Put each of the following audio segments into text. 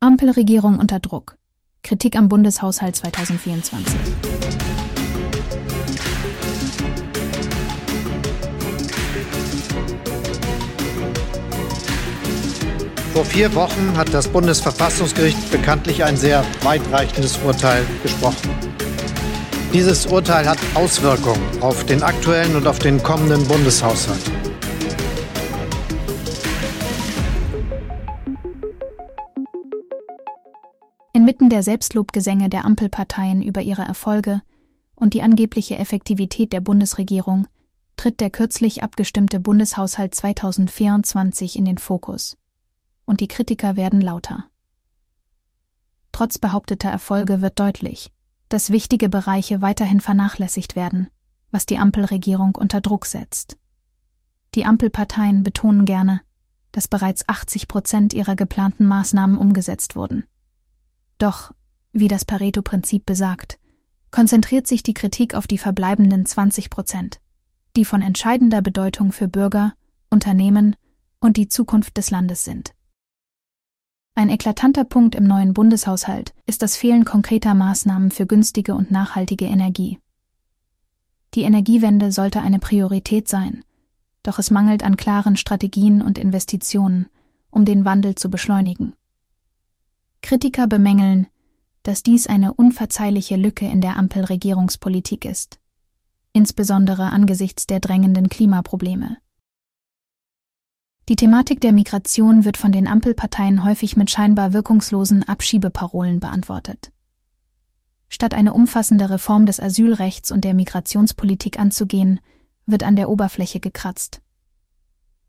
Ampelregierung unter Druck. Kritik am Bundeshaushalt 2024. Vor vier Wochen hat das Bundesverfassungsgericht bekanntlich ein sehr weitreichendes Urteil gesprochen. Dieses Urteil hat Auswirkungen auf den aktuellen und auf den kommenden Bundeshaushalt. Inmitten der Selbstlobgesänge der Ampelparteien über ihre Erfolge und die angebliche Effektivität der Bundesregierung tritt der kürzlich abgestimmte Bundeshaushalt 2024 in den Fokus und die Kritiker werden lauter. Trotz behaupteter Erfolge wird deutlich, dass wichtige Bereiche weiterhin vernachlässigt werden, was die Ampelregierung unter Druck setzt. Die Ampelparteien betonen gerne, dass bereits 80 Prozent ihrer geplanten Maßnahmen umgesetzt wurden. Doch, wie das Pareto-Prinzip besagt, konzentriert sich die Kritik auf die verbleibenden 20 Prozent, die von entscheidender Bedeutung für Bürger, Unternehmen und die Zukunft des Landes sind. Ein eklatanter Punkt im neuen Bundeshaushalt ist das Fehlen konkreter Maßnahmen für günstige und nachhaltige Energie. Die Energiewende sollte eine Priorität sein, doch es mangelt an klaren Strategien und Investitionen, um den Wandel zu beschleunigen. Kritiker bemängeln, dass dies eine unverzeihliche Lücke in der Ampelregierungspolitik ist, insbesondere angesichts der drängenden Klimaprobleme. Die Thematik der Migration wird von den Ampelparteien häufig mit scheinbar wirkungslosen Abschiebeparolen beantwortet. Statt eine umfassende Reform des Asylrechts und der Migrationspolitik anzugehen, wird an der Oberfläche gekratzt.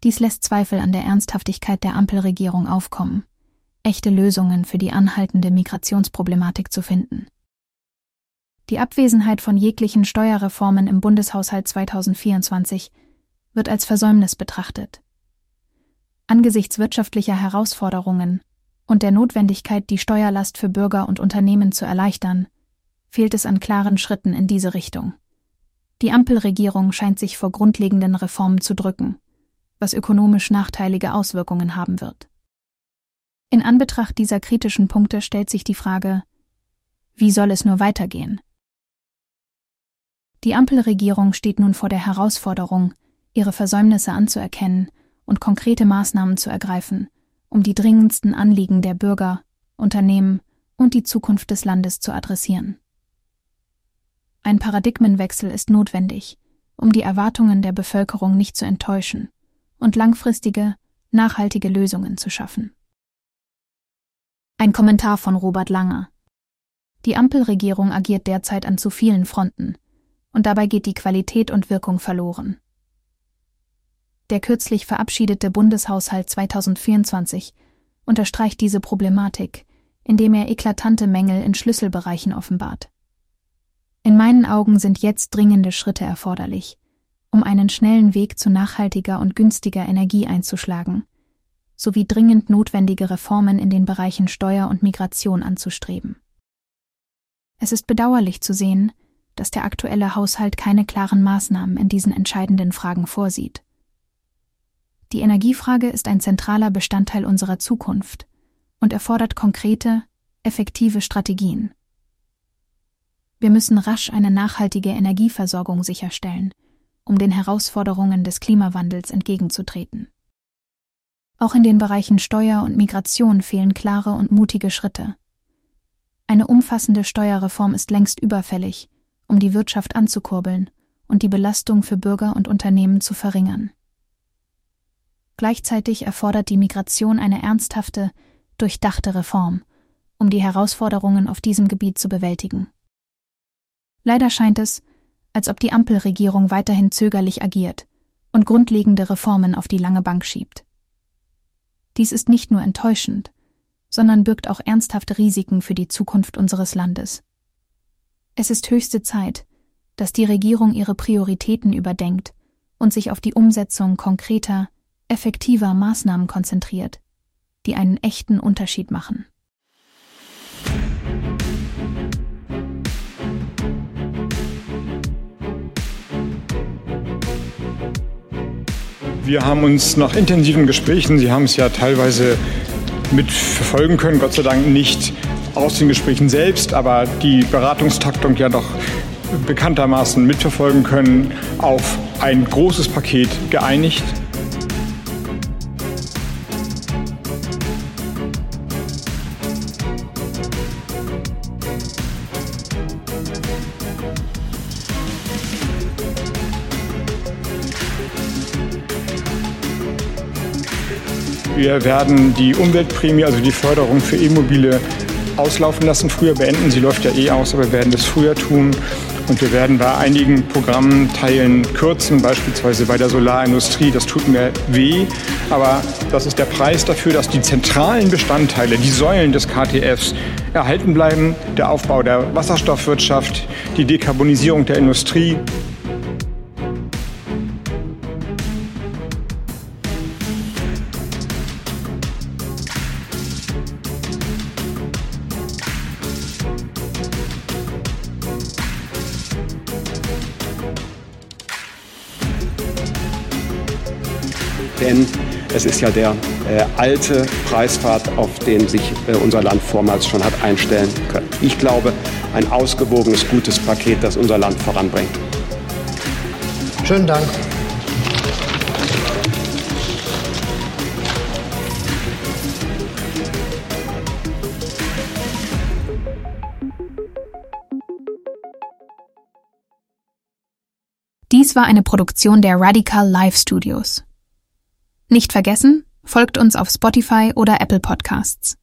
Dies lässt Zweifel an der Ernsthaftigkeit der Ampelregierung aufkommen, echte Lösungen für die anhaltende Migrationsproblematik zu finden. Die Abwesenheit von jeglichen Steuerreformen im Bundeshaushalt 2024 wird als Versäumnis betrachtet. Angesichts wirtschaftlicher Herausforderungen und der Notwendigkeit, die Steuerlast für Bürger und Unternehmen zu erleichtern, fehlt es an klaren Schritten in diese Richtung. Die Ampelregierung scheint sich vor grundlegenden Reformen zu drücken, was ökonomisch nachteilige Auswirkungen haben wird. In Anbetracht dieser kritischen Punkte stellt sich die Frage, wie soll es nur weitergehen? Die Ampelregierung steht nun vor der Herausforderung, ihre Versäumnisse anzuerkennen und konkrete Maßnahmen zu ergreifen, um die dringendsten Anliegen der Bürger, Unternehmen und die Zukunft des Landes zu adressieren. Ein Paradigmenwechsel ist notwendig, um die Erwartungen der Bevölkerung nicht zu enttäuschen und langfristige, nachhaltige Lösungen zu schaffen. Ein Kommentar von Robert Langer. Die Ampelregierung agiert derzeit an zu vielen Fronten, und dabei geht die Qualität und Wirkung verloren. Der kürzlich verabschiedete Bundeshaushalt 2024 unterstreicht diese Problematik, indem er eklatante Mängel in Schlüsselbereichen offenbart. In meinen Augen sind jetzt dringende Schritte erforderlich, um einen schnellen Weg zu nachhaltiger und günstiger Energie einzuschlagen, sowie dringend notwendige Reformen in den Bereichen Steuer und Migration anzustreben. Es ist bedauerlich zu sehen, dass der aktuelle Haushalt keine klaren Maßnahmen in diesen entscheidenden Fragen vorsieht. Die Energiefrage ist ein zentraler Bestandteil unserer Zukunft und erfordert konkrete, effektive Strategien. Wir müssen rasch eine nachhaltige Energieversorgung sicherstellen, um den Herausforderungen des Klimawandels entgegenzutreten. Auch in den Bereichen Steuer und Migration fehlen klare und mutige Schritte. Eine umfassende Steuerreform ist längst überfällig, um die Wirtschaft anzukurbeln und die Belastung für Bürger und Unternehmen zu verringern. Gleichzeitig erfordert die Migration eine ernsthafte, durchdachte Reform, um die Herausforderungen auf diesem Gebiet zu bewältigen. Leider scheint es, als ob die Ampelregierung weiterhin zögerlich agiert und grundlegende Reformen auf die lange Bank schiebt. Dies ist nicht nur enttäuschend, sondern birgt auch ernsthafte Risiken für die Zukunft unseres Landes. Es ist höchste Zeit, dass die Regierung ihre Prioritäten überdenkt und sich auf die Umsetzung konkreter, effektiver Maßnahmen konzentriert, die einen echten Unterschied machen. Wir haben uns nach intensiven Gesprächen, Sie haben es ja teilweise mitverfolgen können. Gott sei Dank nicht aus den Gesprächen selbst, aber die Beratungstaktung ja doch bekanntermaßen mitverfolgen können, auf ein großes Paket geeinigt. Wir werden die Umweltprämie, also die Förderung für E-Mobile, auslaufen lassen. Früher beenden, sie läuft ja eh aus, aber wir werden das früher tun. Und wir werden bei einigen Programmteilen kürzen, beispielsweise bei der Solarindustrie. Das tut mir weh, aber das ist der Preis dafür, dass die zentralen Bestandteile, die Säulen des KTFs erhalten bleiben. Der Aufbau der Wasserstoffwirtschaft, die Dekarbonisierung der Industrie denn es ist ja der äh, alte Preispfad, auf den sich äh, unser Land vormals schon hat einstellen können. Ich glaube, ein ausgewogenes, gutes Paket, das unser Land voranbringt. Schönen Dank. Dies war eine Produktion der Radical Live Studios. Nicht vergessen, folgt uns auf Spotify oder Apple Podcasts.